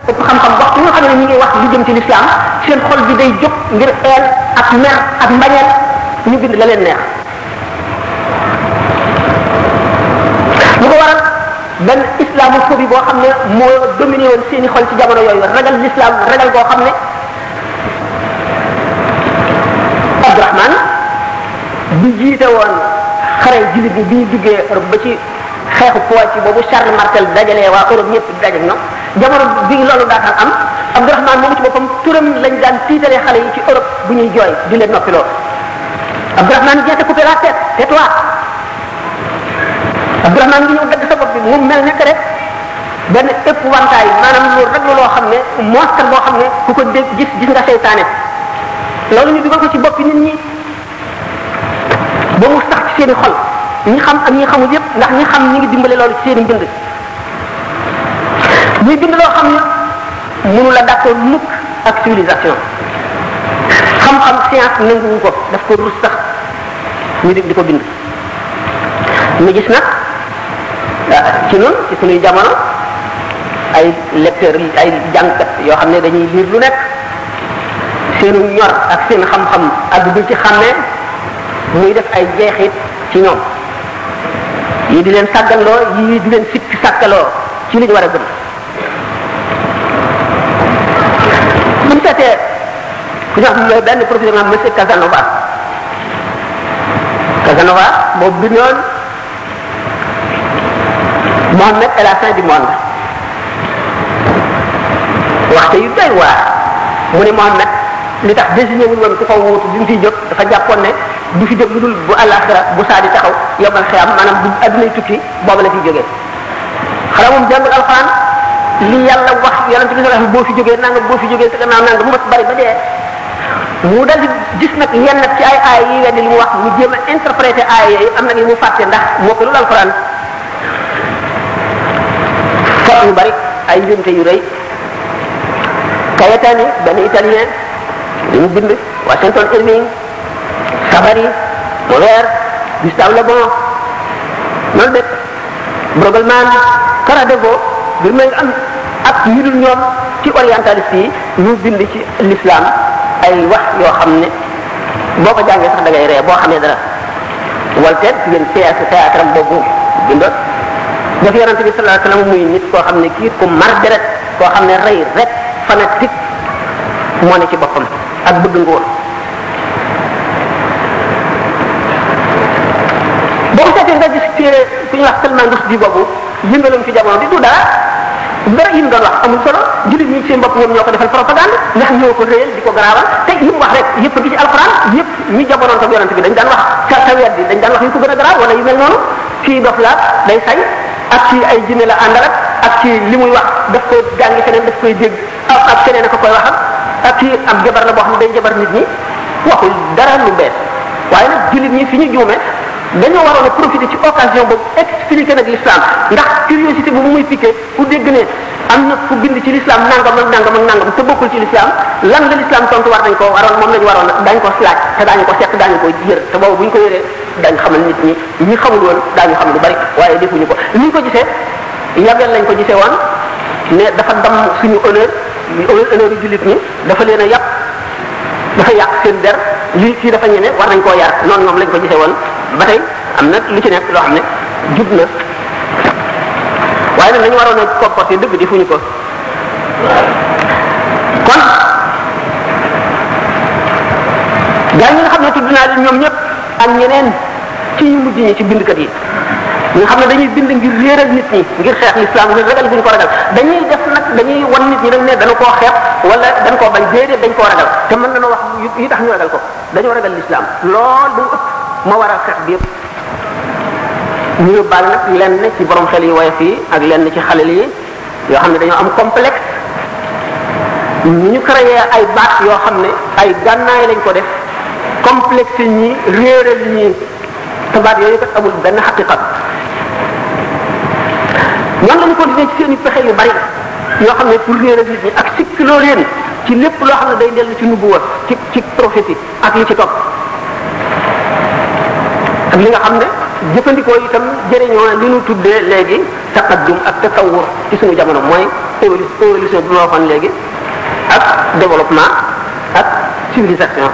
ëpp xam-xam waxtu yi nga xam ne ñu ngi wax lu jëm ci lislaam seen xol bi day jóg ngir eel ak mer ak mbañeel ñu bind la leen neex lu ko waral benn islamophobie boo xam ne moo dominé woon seeni xol ci jamono yooyu ragal l'islam ragal boo xam ne Abdourahman bi jiite woon xare jullit bi bi ñu duggee Europe ba ci xeexu Poitiers boobu Charles Martel dajalee waa Europe ñëpp di daje ñoom jamono bi loolu daataan am Abdourahmane moomu ci boppam turam lañ daan tiitalee xale yi ci Europe bu ñuy jooy di leen noppiloo Abdourahmane vient te couper la tête c'est toi Abdourahmane ngi ñëw dagg sa bopp bi mu mel nekk rek benn épouvantail maanaam loolu rek loo xam ne monstre boo xam ne ku ko dégg gis gis nga seytaane loolu ñu dugal ko ci boppi nit ñi ba mu sax ci seen i xol ñi xam ak ñi xamul yépp ndax ñi xam ñi ngi dimbale loolu ci seen i mbind muy bind loo xam ne mënu la d'accord mukk ak civilisation xam-xam science nanguwu ko daf ko rus sax ñu di di ko bind ñu gis nag ci noonu ci suñuy jamono ay lecteurs ay jàngkat yoo xam ne dañuy liir lu nekk seenu ñor ak seen xam-xam ak du ci xàmmee muy def ay jeexit ci ñoom yi di leen sàgganloo yi di leen sikk sàkkaloo ci li ñu war a gëm buñ seetee ku ñu wax mooy benn professeur nga xam monsieur Casanova Casanova boobu bi ñoon Mohammed est la fin du monde waxte yu doy waar mu ne Mohammed li tax désigné wuñ woon ku ko wuutu bi mu fiy jóg dafa jàppoon ne du fi jóg lu dul bu àllaaxira bu saa di taxaw yombal xiyam maanaam bu addunay tukki boobu la fiy jógee xanaa moom jàngul alxuraan li yàlla wax yonent bi sallallahu alayhi wasallam boo fi jógee nangam boo fi jógee sa gannaaw nangam mu bari ba dee mu dal di gis nag yenn nag ci ay aaya yi wenn li mu wax mu jéem a interpréter aaya yi am na ni mu fàtte ndax moo ko lu alquran fot yu bari ay njumte yu rëy Cayetani benn italien li mu bind Washington Irving Savary Molière Gustave Le Bon loolu bépp Brogelman Karadevo bi may am ak ñu dul ñoom ci orientaliste yi ñu bind ci l'islam ay wax yoo xam ne boo ko jàngee sax da ngay ree boo xamee dara Voltaire ci yéen pièce théâtre am boobu bindoon daf yonente bi sallallahu alayhi wasallam muy nit koo xam ne kii ku mar deret koo xam ne rey rek fanatique moo ne ci boppam ak bëgg nguur boo ko seetee nga gis téere ku ñuy wax seulement ndus di boobu yëngalam ci jamono di du dara dara yi mu doon wax amul solo jullit ñi seen bopp ñoom ñoo ko defal propagande ndax ñoo ko réyal di ko garaawal te yi mu wax rek yëpp gi ci alxuraan yëpp ñi jamonoon ak yonent bi dañ daan wax ca ca wet bi dañ daan wax yu ko gën a garaaw wala yu mel noonu kii dof la day say ak ci ay jinne la àndal ak ci li muy wax daf koy jàngi feneen daf koy dégg ak ak keneen a ko koy waxal ak kii ab jabar la boo xam ne day jabar nit ñi waxul dara lu bees waaye nag jullit ñi fi ñu juume dañoo waroon a profiter ci occasion boobu expliquer nag l'islam ndax curiosité bu muy piqué ku dégg ne am na ku bind ci l'islam nangam ak nangam ak nangam te bokkul ci l'islam lan la l'islam tontu war nañ ko waroon moom la ñu waroon dañ ko laaj te daañu ko seq daañu ko yër te boobu bu ñu ko yëree dañ xamal nit ñi ñi xamul woon daañu xam lu bari waaye defuñu ko ni ñu ko gisee ñabeel lañ ko gisee woon ne dafa damm suñu honneur honneur yu jullit ñi dafa leen a yàq dafa yàq seen der lii kii dafa ñeme war nañ koo yar noonu moom lañ ko gisee woon ba tey am na lu ci nekk loo xam ne jub na waaye nag nañu waroon a comporté dëgg di fuñu ko kon gaa ñi nga xam ne tudd naa leen ñoom ñëpp ak ñeneen ci ñu mujj ñi ci bindkat yi nga xam ne dañuy bind ngir réeral nit ñi ngir xeex l'islam ngir ragal bu ñu ko ragal dañuy def nag dañuy wan nit ñi dañ ne dañu koo xeex wala dañ koo bañ déedéet dañ koo ragal te mën nañoo wax yi tax ñu ragal ko dañoo ragal l'islam lool bu ëpp ma waral xeex bi yëpp ñu yóbbaale nag lenn ci borom xel yi woyof yi ak lenn ci xalel yi yoo xam ne dañoo am complexe ñu ñu créé ay baat yoo xam ne ay gànnaay lañ ko def complexe ñi réeral ñi te baat yooyu kat amul benn xaqiqa noonu lañu continuer ci seen i pexe yu bari yoo xam ne pour réeral nit ñi ak sikk loo leen ci lépp loo xam ne day dellu ci nubuwa ci ci prophétie ak li ci topp ak li nga xam ne jëfandikoo itam jëriñoo li ñu tuddee léegi taqaddum ak tatawur ci suñu jamono mooy évolu évolution bi ma waxoon léegi ak développement ak civilisation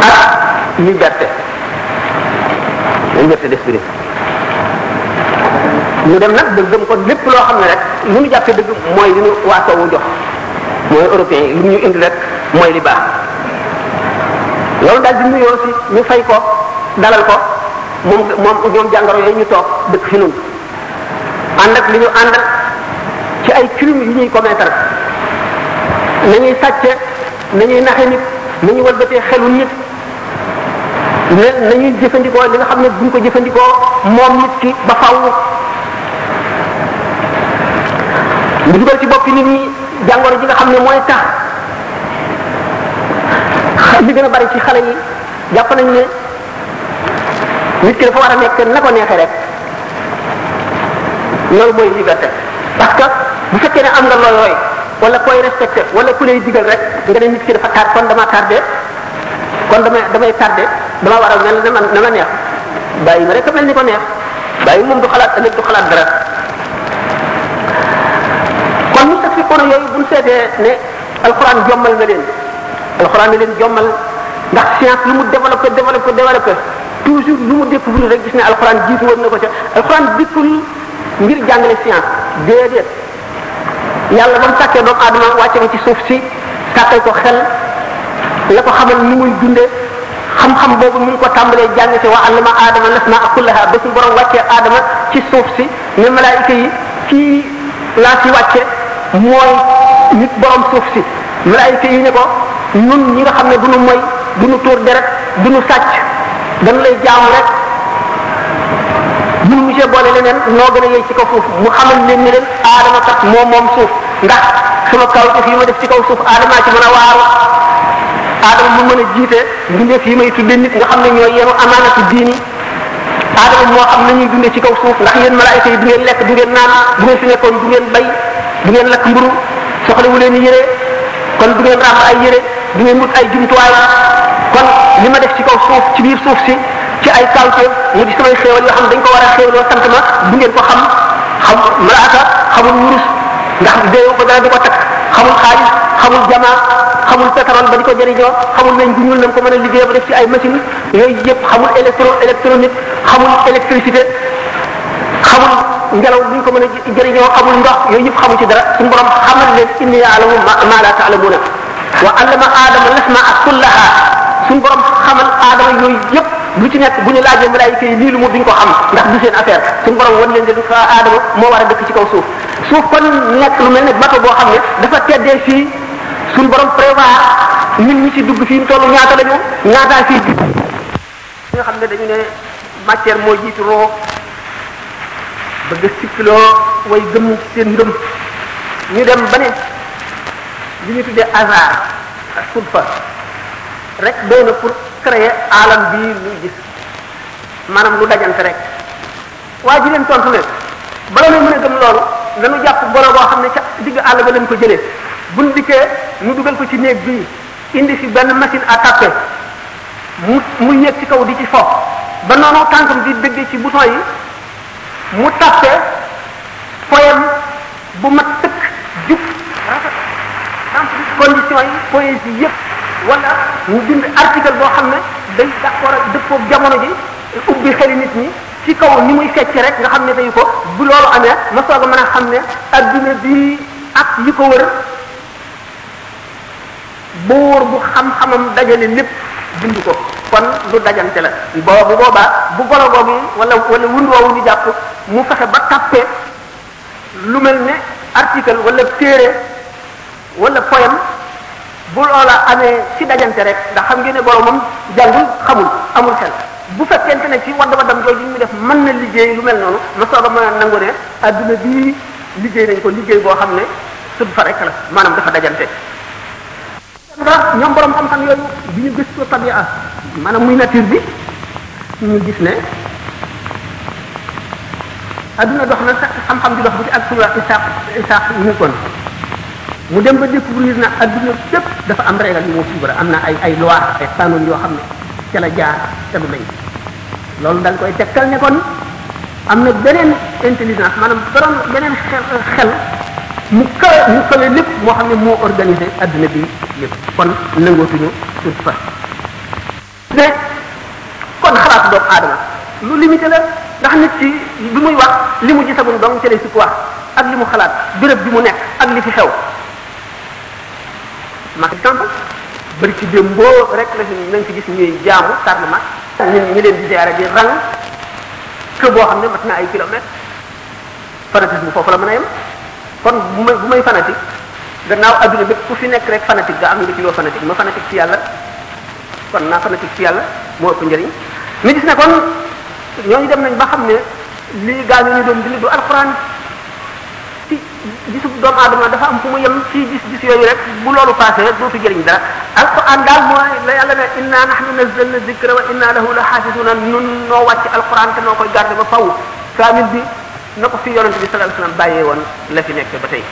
ak liberté liberté d'esprit ñu dem nag ba gëm ko lépp loo xam ne rek lu ñu jàppee dëgg mooy li ñu waa soowu jox mooy européen yi lu ñu indi rek mooy li baax loolu daal di nuyoo si ñu fay ko dalal ko moom moom ñoom jàngoro yooyu ñu toog dëkk fi nun ànd ak li ñu ànd ak ci ay crime yu ñuy commettre nañuy sàcce nañuy naxe nit nañuy walbatee xelu nit ne nañuy jëfandikoo li nga xam ne buñ ko jëfandikoo moom nit ki ba faw mu dugal ci boppi nit ñi jàngoro ji nga xam ne mooy tax li gën a bari ci xale yi jàpp nañ ne nit ki dafa war a nekk na ko neexee rek loolu mooy liberté parce que bu fekkee ne am nga looy roy wala koy respecté wala ku lay digal rek nga ne nit ki dafa tar kon dama tardé kon damay damay tardé dama war a mel na ma na ma neex bàyyi ma rek a mel ni ko neex bàyyi moom du xalaat ëllëg du xalaat dara kon mu sax fi kono yooyu buñ seetee ne alxuraan jommal na leen alxuraan na leen jommal ndax science lu mu développé développé développé toujours lu mu découvrir rek gis ne alxuraan jiitu woon na ko ca alxuraan dikkul ngir jàngale science déedéet yàlla ba mu sàkkee doomu aadama wàcce na ci suuf si sàkkal ko xel la ko xamal ni muy dunde xam-xam boobu mu ngi ko tàmbalee jàng ci wa allama aadama lasmaa kullaha ba suñu borom wàccee aadama ci suuf si ne malaayika yi ci laa ci wàcce mooy nit borom suuf si malaayika yi ne ko ñun ñi nga xam ne du nu moy du nu tuur deret du nu sàcc dañu lay jaamu rek bu nu musee boole leneen noo gën a yey ci kaw suuf mu xamal leen ni leen aadama kat moom moom suuf ndax sama kaw def yi ma def ci kaw suuf aadamaa ci mën a waaru aadama mu mën a jiite mbindeef yi may tudde nit nga xam ne ñooy yenu amaanatu diini aadama moo xam nañuy dundee ci kaw suuf ndax yéen malaayika yi du ngeen lekk du ngeen naan bu ngeen fi nekkoon du ngeen bay du ngeen lakk mburu soxlawu leen yére kon du ngeen ràbb ay yére du ngeen wut ay jumtuwaay kon li ma def ci kaw suuf ci biir suuf si ci ay kawteef mu di samay xéewal yoo xam dañ ko war a xéewaloo sant ma du ngeen ko xam xam malaaka xamul wurus ndax déew ko dara di ko takk xamul xaalis xamul jamaa xamul pétrole ba di ko jëriñoo xamul nañ bu ñuul nañ ko mën a liggéey ba def ci ay machine yooyu yëpp xamul électro électronique xamul électricité xamul ngelaw bu ñu ko mën a jëriñoo xamul ndox yooyu yëpp xamul ci dara suñu borom xamal leen inni yaalamu ma la taalamuuna wa allama aadama lasmaa kullaha suñu borom xamal aadama yooyu yëpp lu ci nekk bu ñu laajee malaayika yi lii lu mu duñ ko xam ndax du seen affaire suñu borom wan leen ne du fa aadama moo war a dëkk ci kaw suuf suuf kon nekk lu mel ne bato boo xam ne dafa teddee fii suñ borom prévoir nit ñi ci dugg fii mu toll ñaata lañu ñaataa fii dugg nga xam ne dañu ne matière moo jiitu roo bëgg a sikkiloo way gëm seen ngëm ñu dem ba ne li ñu tuddee hasard ak sudfa rek doy na pour créer alam bii ñuy gis maanaam lu dajante rek waa ji leen tontu ne bala ñu mën a gëm loolu nanu jàpp boro boo xam ne ca digg àll ba lañ ko jëlee buñ dikkee ñu dugal ko ci néeg bii indi fi benn machine à taper mu mu yéeg ci kaw di ci fo ba noonu tànkam di dëgg ci bouton yi mu tappe poème bu mat tëkk jub rafet condition yi poésie yëpp wala mu bind article boo xam ne day d'accord ak dëppoo jamono ji ubbi xeli nit ñi ci kaw ni muy fecc rek nga xam ne dañu ko bu loolu amee ma soog a mën a xam ne adduna bi ak yi ko wër buur bu xam-xamam dajale lépp bind ko kon lu dajante la boo bu boobaa bu golo googu wala wala wund woowu ñu jàpp mu fexe ba tàppe lu mel ne article wala téere wala poyam bu loola amee ci dajante rek ndax xam ngeen ne boromam jàngul xamul amul xel bu fekkente ne ci wadd waddam jooju ñu def mën na liggéey lu mel noonu ma soog a mën a nangu ne adduna bii liggéey nañ ko liggéey boo xam ne sud fa rek la maanaam dafa dajante ndax ñoom borom xam-xam yooyu bi ñu gëstoo tabia maanaam muy nature bi ñu gis ne adduna dox na sax xam-xam di dox bu ci ak suñu wax isaaq isaaq ñu kon mu dem ba découvrir na adduna bépp dafa am régal yu moo suivre am na ay ay loi ay qanun yoo xam ne ca la jaar ca lu lay loolu dañ koy tekkal ne kon am na beneen intelligence maanaam borom beneen xel xel mu kawe mu kawe lépp moo xam ne moo organisé adduna bi lépp kon nangootuñu tout fa mais kon xalaatu doomu aadama lu limité la ndax nit ki bi muy wax li mu gisagum dong ci lay sukk wax ak li mu xalaat béréb bi mu nekk ak li fi xew ma exemple bëri ci démb boo rek la fi nañ fi gis ñuy jaamu tarnement ñun ñu leen di ziare di rang kër boo xam ne mat na ay kilomètres fanatisme foofu la mën a yem kon bu may bu may fanatique gannaaw adduna bépp ku fi nekk rek fanatique nga am nga ci loo fanatique ma fanatique ci yàlla kon naa fanatik ci yàlla moo ëpp njëriñ ñu gis ne kon ñooñu dem nañ ba xam ne lii gaa ñu doon bind du alxuraan ci gisu doomu aadama dafa am fu mu yem fii gis gis yooyu rek bu loolu passé rek dootu jëriñ dara alxuraan daal mooy la yàlla ne inna nahnu nazzalna zikra wa inna lahu la xaafisuna nun noo wàcc alxuraan te noo koy garde ba faw kaamil bi na ko fi yonent bi sallallahu alayhi wasallam bàyyee woon la fi nekk ba tey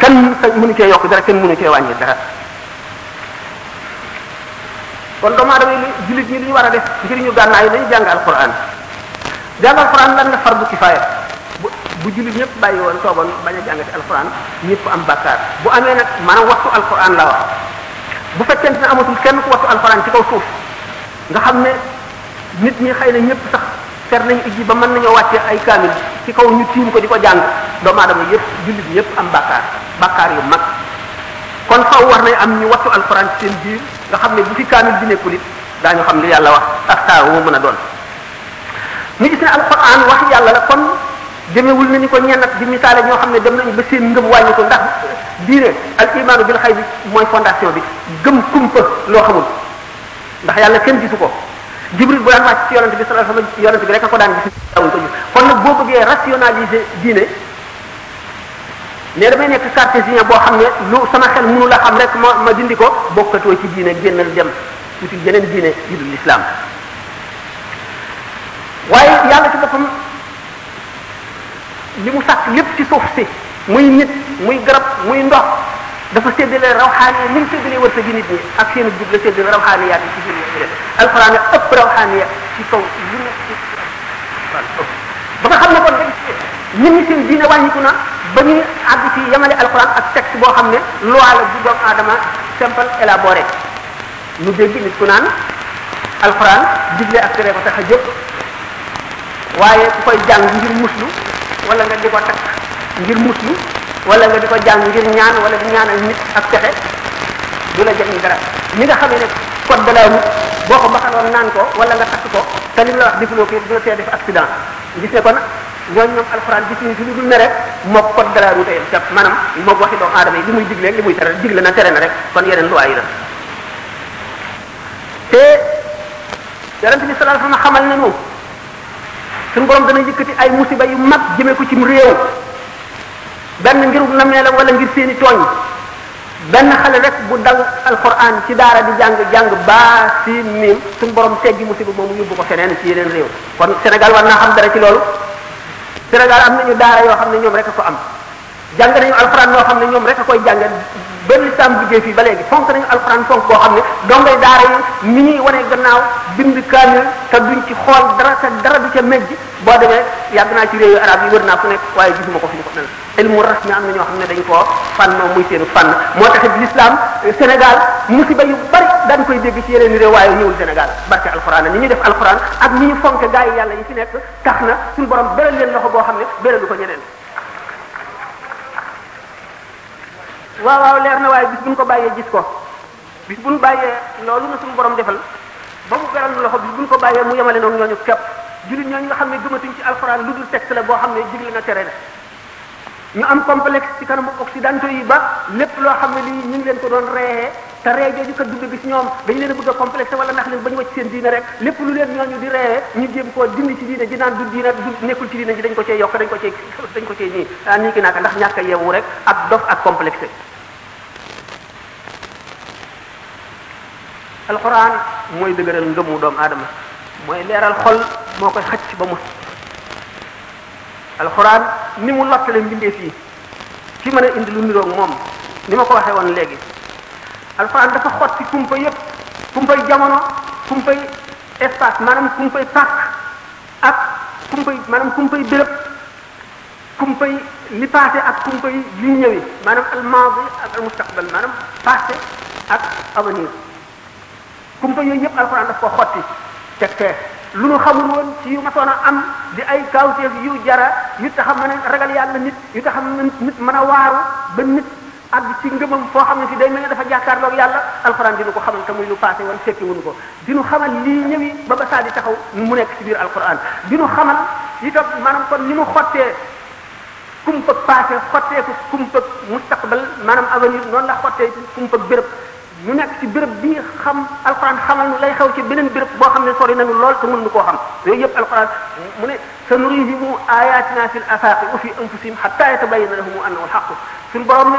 kenn mënu cee yokk dara kenn mënu cee wàññi dara kon doomu aadama yi jullit ñi li ñu war a def ngir ñu gànnaay yi nañu jàng alquran jàng alquran lan la fardu kifaaya bu bu jullit ñëpp bàyyi woon toogoon bañ a jàngati alquran ñëpp am bàkkaar bu amee nag maanaam waxtu alquran la wax bu fekkente ne amatul kenn ku waxtu alquran ci kaw suuf nga xam ne nit ñi xëy na ñëpp sax fer nañu ijji ba mën nañoo wàcce ay kaamil ci kaw ñu tiim ko di ko jàng doomu aadama yëpp jullit yëpp am bàkkaar bàkkaar yu mag kon faw war nañ am ñu wattu alxuraan ci seen biir nga xam ne bu fi kaamil bi nekkul it daañu xam li yàlla wax ak saa wu mën a doon ñu gis ne alxuraan wax yàlla la kon demewul na ni ko ñennat di misaale ñoo xam ne dem nañu ba seen ngëm wàññi ko ndax diine al imaanu bil xay bi mooy fondation bi gëm kumpa loo xamul ndax yàlla kenn gisu ko jibril bu daan wàcc ci yonent bi sallallahu alayhi wasallam yonent bi rek a ko daan gis daawuñ ko gis kon nag boo bëggee rationaliser diine ne damay nekk cartésien boo xam ne lu sama xel mënu la xam rek ma ma dindi ko bokkatoo ci diine génnal dem uti yeneen diine yu dul l'islam waaye yàlla ci boppam li mu sàkk lépp ci suuf si muy nit muy garab muy ndox dafa séddale rawxaani yi ni mu séddale wërsëg gi nit ñi ak seen jub la séddale rawxaani yaat yi ci biir yooyu alxuraan yi ëpp rawxaani ya ci kaw lu nekk ci ba nga xam ne kon nit ñi seen diine wàññiku na ba ñuy àgg ci yemale alxuraan ak texte boo xam ne loi la bu doomu aadama simple élaboré ñu dégg nit ku naan alxuraan digle ak tere ko tax a jóg waaye ku koy jàng ngir muslu wala nga di ko takk ngir muslu wala nga di ko jàng ngir ñaan wala di ñaanal nit ak pexe du la jëriñ dara ñi nga xamee ne code de la route boo ko baxaloon naan ko wala nga takk ko te li mu la wax defuloo ko du la tee def accident gis ne kon ñooñu ñoom alxuraan gis ñu fi lu dul ne rek mook code de la route yam cap maanaam mook waxi doomu aadama yi li muy digle li muy tere digle na tere na rek kon yeneen loi yi la te yonent bi sallallahu alayhi wasallam xamal nañu suñu borom dana yëkkati ay musiba yu mag jëmee ko ci réew benn ngir namee la wala ngir seeni tooñ benn xale rek bu dal alquran ci daara di jàng jàng baa si miim suñu borom teggi musiba moomu yóbbu ko feneen ci yeneen réew kon Sénégal war naa xam dara ci loolu Sénégal am nañu daara yoo xam ne ñoom rek a ko am jàng nañu alxuraan loo xam ne ñoom rek a koy jàngal ba lislaam duggee fii ba léegi fonk nañu alxuraan fonk boo xam ne dongay daara yi ni ñuy wane gannaaw bind kaamil te duñ ci xool dara te dara du ca mejj boo demee yàgg naa ci réewu arab yi wër naa fu nekk waaye gisuma ko fi ñu ko mel ilmu rasmi am na ñoo xam ne dañ koo fànnoo muy seenu fànn moo taxit l'islam Sénégal musiba yu bari daan koy dégg ci yeneen réew waaye ñëwul Sénégal barke alxuraan ni ñu def alxuraan ak ni ñu fonke gaa yi yàlla yi fi nekk tax na suñu borom beral leen loxo boo xam ne beralu ko ñeneen waaw waaw leer na waaye bis buñ ko bàyyee gis ko bis buñ bàyyee loolu na suñu borom defal ba mu beral loxo bis buñ ko bàyyee mu yemale noonu ñooñu képp jullit ñooñu nga xam ne gëmatuñ ci alxuraan lu dul texte la boo xam ne digle na tere la ñu am complexe ci kanamu occidentaux yi ba lépp loo xam ne lii ñu ngi leen ko doon reyee te ree jooju kat du dëgg ci ñoom dañ leen a bëgg a complexé wala nax leen ba ñu wacc seen diine rek lépp lu leen ñooñu di ree ñu jéem koo dindi ci diine ji naan du diine du nekkul ci diine ji dañ ko cee yokk dañ ko cee dañ ko cee nii ah nii ki naaka ndax ñàkk a yeewu rek ak dof ak complexé alxuraan mooy dëgëral ngëmu doomu aadama mooy leeral xol moo koy xacc ba mu alxuraan ni mu lottale mbindeef yi ki mën a indi lu niroog moom ni ma ko waxee woon léegi alxuraan dafa xotti kumpa yépp kumpay jamono kumpay espace maanaam kumpay pàkk ak kumpay maanaam kumpay béréb kumpay li passé ak kumpay li ñëwi maanaam al maadi ak al mustaqbal maanaam passé ak avenir kumpa yooyu yëpp alxuraan daf ko xotti teg fee lu nu xamul woon ci yu masoon a am di ay kaawteef yu jara yu tax a mën a ragal yàlla nit yu tax a mën nit mën a waaru ba nit àgg ci ngëmam foo xam ne si day mel ne dafa jàkkaarloog yàlla alxuraan dinu ko xamal te muy lu passé woon fekki wuñu ko dinu xamal lii ñëwi ba ba saa di taxaw mu nekk ci biir alxuraan dinu xamal itam maanaam kon ni mu xottee kumpa passé xottee ko kumpa mustaqbal maanaam avenir noonu la xottee kumpa béréb mu nekk ci béréb bi xam alxuraan xamal nu lay xew ci beneen béréb boo xam ne sori nañu lool te mën nu koo xam yooyu yëpp alxuraan mu ne sa nurihim ayatina fil afaqi wa fi anfusihim hatta yatabayyana lahum annahu alhaqu suñu borom ne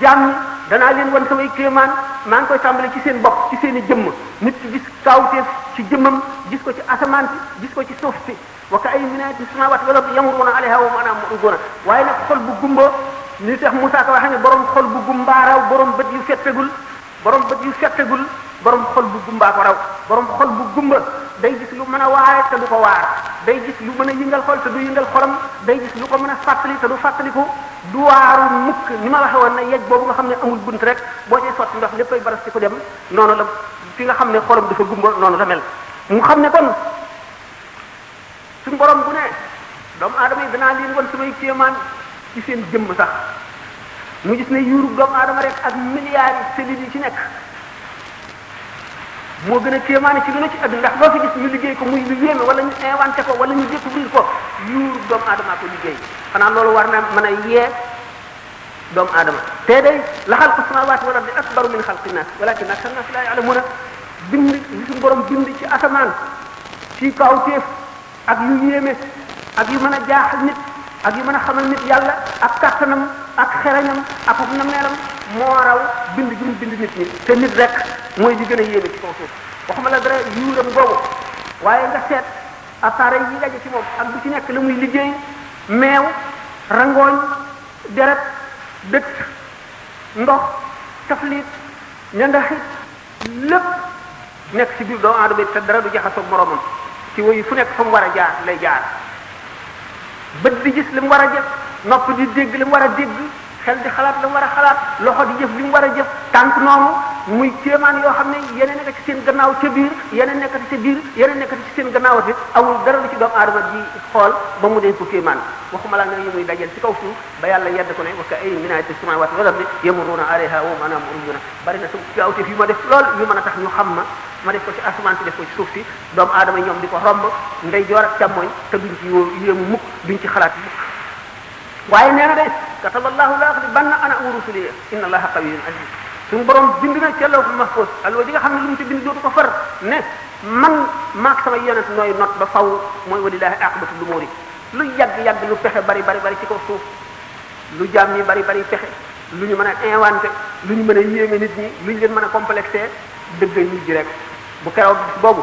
jàmm danaa leen wan samay kéemaan maa ngi koy tàmbale ci seen bopp ci seen i jëmm nit ki gis kaawteef ci jëmmam gis ko ci asamaan si gis ko ci suuf si wa ka ay min ayatin samawati wal ardi yamuruna alayha wa hum anha mu'riduna waaye nag xol bu gumba li tax Moussa ko waxee ne borom xol bu gumbaa raw borom bët yu fettagul borom bët yu fettagul borom xol bu gumbaa ko raw borom xol bu gumba day gis lu mën a waare te du ko waar day gis lu mën a yëngal xol te du yëngal xolam day gis lu ko mën a fàttali te du fàttaliku du waaru mukk ni ma waxe woon ne yej boobu nga xam ne amul bunt rek boo cay sotti ndox léppay baras ci ko dem noonu la fi nga xam ne xolam dafa gumba noonu la mel mu xam ne kon suñu borom bu ne doomu aadama yi danaa leen won samay kéemaan ci seen jëmm sax mu gis ne yuurub doomu aadama rek ak milliards yi cellules yi ci nekk moo gën a kéemaane ci lu ne ci àdduna ndax loo fi gis ñu liggéey ko muy lu yéeme wala ñu inventé ko wala ñu découvrir ko yuurub doomu aadama ko liggéey xanaa loolu war na mën a yee doomu aadama te day la xalqu samaawaati wal ardi akbaru min xalqi naas walakin aktar naas laa ya'lamuuna bind li suñu borom bind ci asamaan ci kaw téef ak yu yéeme ak yu mën a jaaxal nit ak yu mën a xamal nit yàlla ak kàttanam ak xerañam ak ak nameelam moo raw bind gi mu bind nit ñi te nit rek mooy li gën a yéeme ci kaw suuf waxuma la dara yuuram googu waaye nga seet appareil yi daje ci moom ak bu ci nekk la muy liggéey meew rangooñ deret dëkk ndox taflit ñandaxit lépp nekk ci biir doomu aadama te dara du jaxasoog moromam ci woyu fu nekk fa mu war a jaar lay jaar bët di gis li mu war a gis nopp di dégg li mu war a dégg xel di xalaat la mu war a xalaat loxo di jëf li mu war a jëf tànk noonu muy kéemaan yoo xam ne yeneen nekk ci seen gannaaw ca biir yeneen nekk ci biir yeneen nekk ci seen gannaaw bi amul dara lu ci doomu aadama di xool ba mu dee ko kéemaan waxuma laa nag yi muy dajeel ci kaw suuf ba yàlla yedd ko ne wa ka ay min ayatin fis samawati wal ardi yamurruna alayha wa hum anha muridun bari na su gaawteef yu ma def lool yu mën a tax ñu xam ma ma def ko ci asamaan si def ko ci suuf si doomu aadama ñoom di ko romb ndey joor ak càmmoñ te duñ ci yéemu mukk duñ ci xalaat mukk waaye nee na de kataba allahu la aghlibanna ana wa rusuli inna allaha qawiyyun aziz suñu borom bind na ca lawhul mahfuz alwa ji nga xam ne lu mu ci bind dootu ko far ne man maak sama yonent nooy not ba faw mooy walillahi aqibatu lumuri lu yàgg yàgg lu pexe bari bari bari ci kaw suuf lu jaam ñi bari bari pexe lu ñu mën a inventé lu ñu mën a yéeme nit ñi lu ñu leen mën a complexé dëgg ñu ji rek bu keroog boobu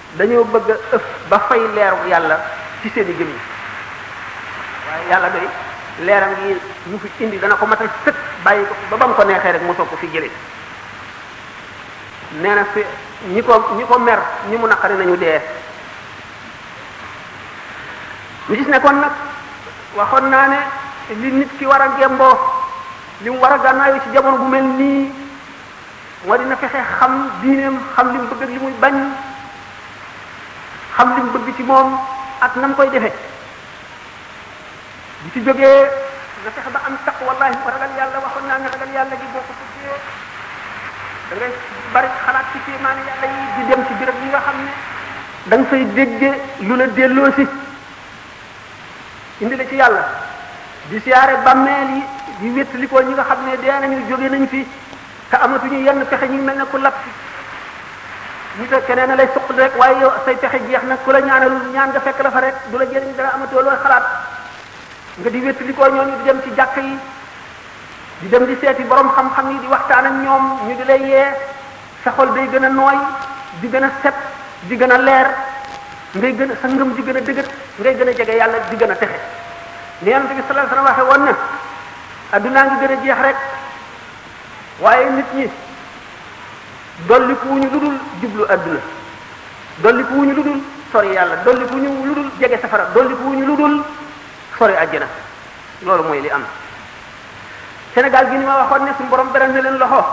dañoo bëgg a ëf ba fay leeru yàlla ci seen i jëmm waaye yàlla doy leeram yi mu fi indi dana ko matal sëkk bàyyi ko ba ba mu ko neexee rek mu soog ko fi jëlee nee na fi ñi ko ñi ko mer ñi mu naqari nañu dee ñu gis ne kon nag waxoon naa ne li nit ki war a gemboo li mu war a gànnaayu ci jamono bu mel nii moo dina fexe xam diineem xam li mu bëgg ak li muy bañ xam li mu bëgg ci moom ak na mu koy defee bu ci jógee na fexe ba am taq wallahi ko ragal yàlla waxoon naa ne ragal yàlla gi boo ko tuddee da ngay bari xalaat ci kéemaane yàlla yi di dem ci béréb yi nga xam ne da nga fay dégge lu la delloo si indi la ci yàlla di siyaare bàmmeel yi di wéttalikoo ñi nga xam ne dee nañu jóge nañ fi te amatuñu yenn pexe ñu mel ne ku lab si nit ak keneen a lay suq rek waaye yow say pexe jeex na ku la ñaanalul ñaan nga fekk la fa rek du la jëriñ dara amatoo looy xalaat nga di wétali koo ñooñu di dem ci jàkk yi di dem di seeti borom xam-xam yi di waxtaan ak ñoom ñu di lay yee sa xol day gën a nooy di gën a set di gën a leer ngay gën a sa ngëm di gën a dëgër ngay gën a jege yàlla di gën a texe li yonent bi sallallahu alayhi wasallam waxe woon na addunaa ngi gën a jeex rek waaye nit ñi dolliku wuñu lu dul jublu adduna dolliku wuñu lu dul sori yàlla dolliku wuñu lu dul jege safara dolliku wuñu lu dul sori àjjana loolu mooy li am Sénégal gi ni ma waxoon ne suñu borom beral na leen loxo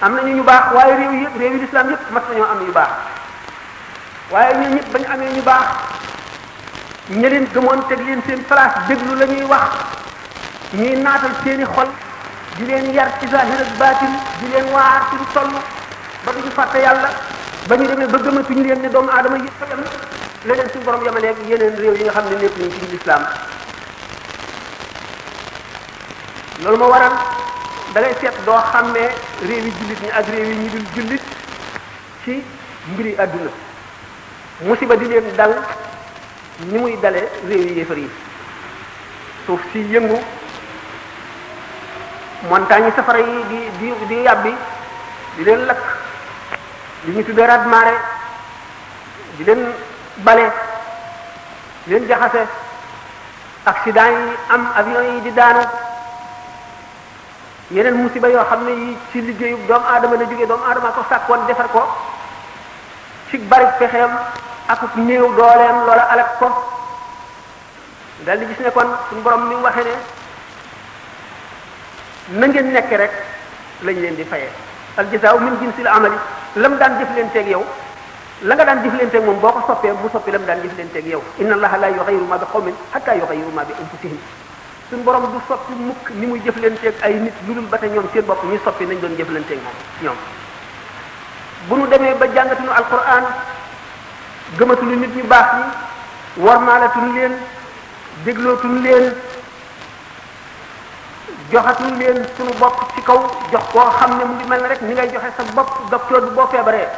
am nañu ñu baax waaye réew yëpp réew yi lislaam yëpp mas nañoo am ñu baax waaye ñun ñëpp bañ amee ñu baax ña leen gëmoon teg leen seen place déglu la ñuy wax ñuy naatal seeni xol di leen yar ci zahir ak baatin di leen waar ci lu toll ba duñu fàtte yàlla ba ñu demee ba gëmatuñu leen ne doomu aadama yëpp a yem la leen suñu borom yemaleeg yeneen réew yi nga xam ne nekk nañu ci lislaam loolu moo waral da ngay seet doo xàmmee réew yi jullit ñi ak réew yi ñi dul jullit ci mbiri àdduna musiba di leen dal ni muy dale réew yi yéefar yi suuf si yëngu montagne yi safara yi di di di yàbbi di leen lakk li ñu tuddee raz marée di leen bale di leen jaxase accident yi am avion yi di daanu yeneen musiba yoo xam ne yi ci liggéeyu doomu aadama la jógee doomu aadama ko sàkkoon defar ko ci bari pexeem ak néew dooleem loola alak ko dal di gis ne kon suñu borom ni mu waxee ne na ngeen nekk rek lañ leen di fayee al jazaa'u min jinsil amali lam daan jëf leen teeg yow la nga daan jëflanteeg moom boo ko soppee mu soppi la mu daan jëflanteeg yow inna allaha la yughayyiru ma bi qawmin hatta yughayyiru ma bi anfusihim suñu borom du soppi mukk ni muy jëflanteeg ay nit lu dul ba te ñoom seen bopp ñu soppi nañ doon jëflanteeg moom ñoom bu nu demee ba jàngatuñu alquran gëmatuñu nit ñu baax ñi warmaalatuñu leen déglootuñu leen joxatul leen suñu bopp ci kaw jox koo xam ne mu ngi mel ne rek ni ngay joxe sa bopp docteur bi boo feebaree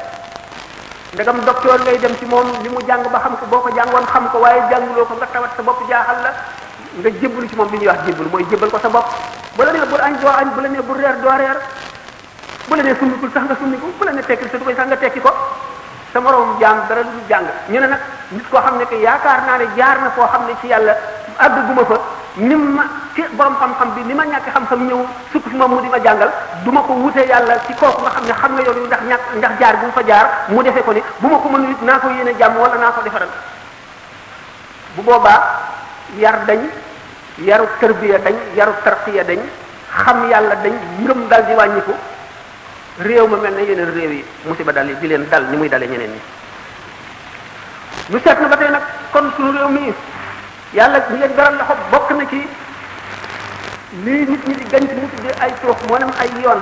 ndegam docteur ngay dem ci moom li mu jàng ba xam ko boo ko jàngoon xam ko waaye jànguloo ko nga tawat sa bopp jaaxal la nga jébbalu ci moom li ñuy wax jébbalu mooy jébbal ko sa bopp bu la nee bul añ doo añ bu la nee bul reer doo reer bu la nee summikul sax nga summiku bu la ne tekkil sa tubay sax nga tekki ko sa moroom jaam dara lu jàng ñu ne nag nit koo xam ne que yaakaar naa ne jaar na foo xam ne ci yàlla àgg guma fa ni ma ci borom xam-xam bi ni ma ñàkk xam-xam ñëw sukk fi moom mu di ma jàngal du ma ko wutee yàlla ci kooku nga xam ne xam na yoon yu ndax ñàkk ndax jaar bu mu fa jaar mu defee ko ni bu ma ko mënul it naa ko yéene jàmm wala naa ko defaral bu boobaa yar dañ yaru tërbiya dañ yaru tarqiya dañ xam yàlla dañ ngëm dal di wàññiku réew ma mel ne yeneen réew yi musiba dal yi di leen dal ni muy dale ñeneen ñi ñu seet na ba tey nag kon suñu réew mi yàlla ñu leen beral loxo bokk na ci lii nit ñi di gañ ci mu tuddee ay tuux moo nem ay yoon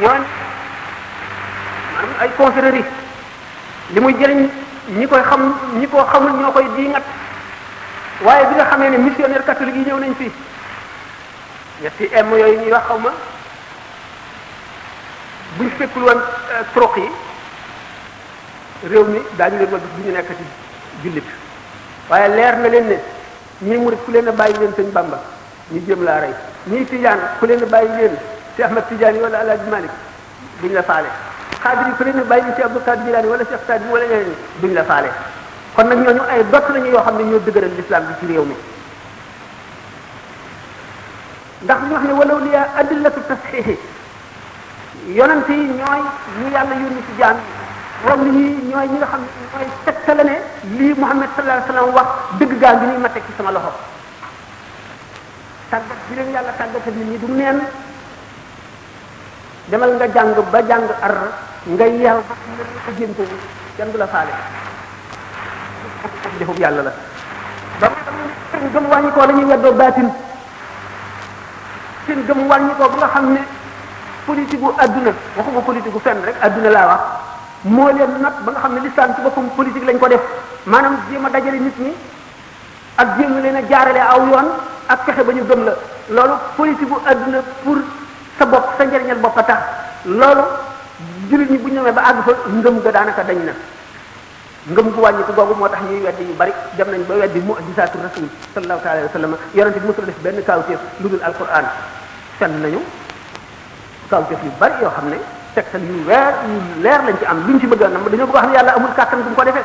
yoon maanaam ay confrérie li muy jëriñ ñi koy xam ñi ko xamul ñoo koy diingat waaye bi nga xamee ne missionnaire catholique yi ñëw nañ fi ñetti m yooyu ñuy wax xaw ma buñ fekkul woon troc yi réew mi daañu leen wal bu ñu nekk ci jullit waaye leer na leen ne ñii murit ku leen a bàyyi leen sëñ Bamba ñu jëm laa rey ñii tijaan ku leen a bàyyi leen si Ahmad Tijaan yi wala Alaaji Malik duñ la faale xaadir yi ku leen bàyyi ñu ci Abdul Qadir Jilaani wala Cheikh Saad wala ñeneen duñ la faale kon nag ñooñu ay dott lañu yoo xam ne ñoo dëgëral l'islam bi ci réew mi ndax ñu wax ne walaw liya adillatu tasxiixi yonent yi ñooy ñu yàlla yónni ci jaam wam li ñuy ñooy ñi nga xam ne ñooy tegtale ne lii Muhammad sallallahu alayhi wa sallam wax dëgg gaa ngi nii ma teg ci sama loxo tàggat bi leen yàlla tàggatal nit ñi du neen demal nga jàng ba jàng ar nga yeew ba nga ko jénte ni kenn du la faale jëfub yàlla la ba ma seen gëm wàññi koo la ñuy weddoo baatin seen gëm wàññi koo bu nga xam ne politique gu adduna waxuma politique gu fenn rek adduna laa wax moo leen nag ba nga xam ne lislam ci boppam politique lañ ko def maanaam jéem a dajale nit ñi ak jéem leen a jaarale aw yoon ak fexe ba ñu gëm la loolu politique bu àdduna pour sa bopp sa njëriñal bopp a tax loolu jullit ñi bu ñu demee ba àgg fa ngëm ga daanaka dañ na ngëm gu wàññi ko googu moo tax ñuy weddi yu bari dem nañ ba weddi mu'jizaatu rasul sallallahu taala alayhi wa sallam yonente bi mosul def benn kaawteef lu dul alquran fenn nañu kaawteef yu bari yoo xam ne tegtal yu weer yu leer lañ ci am luñ ci bëgg a nam dañoo bëgg a wax ne yàlla amul kàttan bu mu ko defee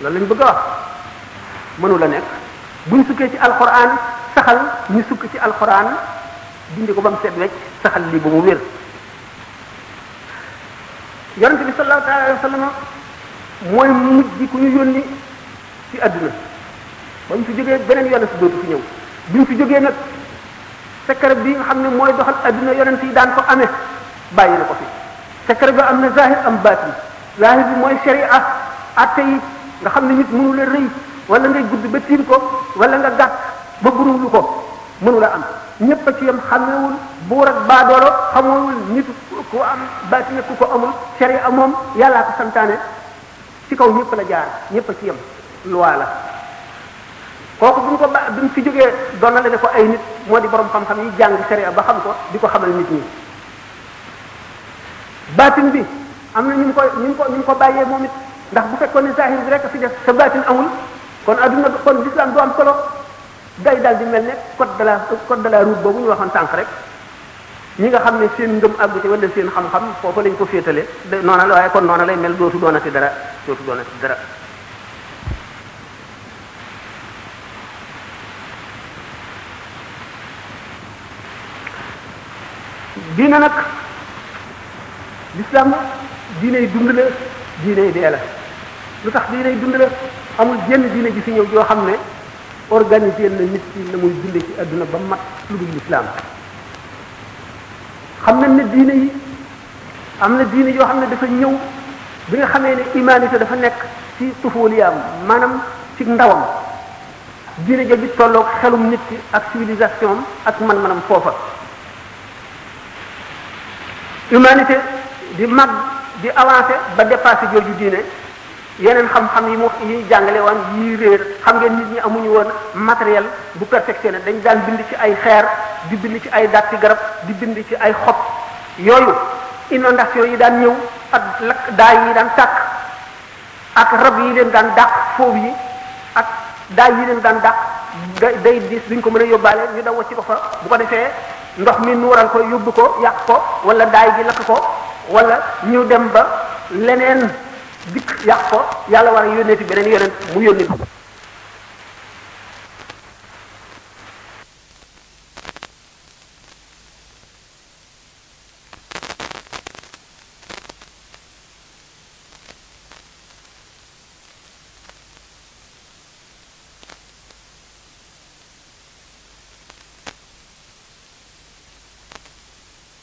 loolu lañ bëgg a wax mënu la nekk buñ sukkee ci alxuraan saxal ñu sukk ci alxuraan dindi ko ba mu set wecc saxal lii ba mu wér yonente bi sallallahu taala alayhi wa sallam mooy mujj ku ñu yónni ci àdduna ba ñu fi jógee beneen yoon si dootu fi ñëw bi ñu fi jógee nag secret bi nga xam ne mooy doxal àdduna yonent yi daan ko amee bàyyi na ko fi secret bi am na zahir am baatin zahir bi mooy sharia atte yi nga xam ne nit mënu la rëy wala ngay gudd ba tiim ko wala nga gàtt ba buruwlu ko mënu la am ñëpp a ci yam xamewul buur ak baadoolo xamewul nit ku am baatine ku ko amul sharia moom yàllaa ko santaane ci kaw ñëpp la jaar ñëpp a ci yam loi la kooku bu ñu ko ba bi mu fi jógee donale ne ko ay nit moo di borom xam-xam yi jàng sharia ba xam ko di ko xamal nit ñi baatin bi am na ñu ko ñu ko ñu ko bàyyee moom it ndax bu fekkoon ne zahir bi rek a fi def sa baatin amul kon adduna kon l'islam du am solo day daal di mel ne code de la code de la route boobu ñu waxoon sànq rek ñi nga xam ne seen ngëm àggu ci wala seen xam-xam foofu lañ ko féetale de noona la waaye kon noona lay mel dootu doonati dara dootu doonati dara diine nag l'islam diine yi dund la diine yi dee la lu tax diine yi dund la amul jenn diine ji fi ñëw joo xam ne organisé na nit ki na muy dunde ci àdduna ba mat lu dul l'islam xam nañ ne diine yi am na diine yoo xam ne dafa ñëw bi nga xamee ne humanité dafa nekk ci tufuliyaam maanaam ci ndawam diine ja bi tolloog xelum nit ki ak civilisation am ak man-manam foofa humanité di mag di avancé ba dépassé jooju diine yeneen xam-xam yi mu yi jàngale woon yi réer xam ngeen nit ñi amuñu woon matériel bu perfectionné dañ daan bind ci ay xeer di bind ci ay datti garab di bind ci ay xob yooyu inondation yi daan ñëw ak lakk daay yi daan tàkk ak rab yi leen daan dàq foofu yi ak daay yi leen daan dàq day day diis duñ ko mën a yóbbaale ñu daw ci ko fa bu ko defee ndox mi nuural ko yóbbu ko yàq ko wala daay gi lakk ko wala ñu dem ba leneen dikk yàq ko yàlla war a yónneeti beneen yonent mu yónni ko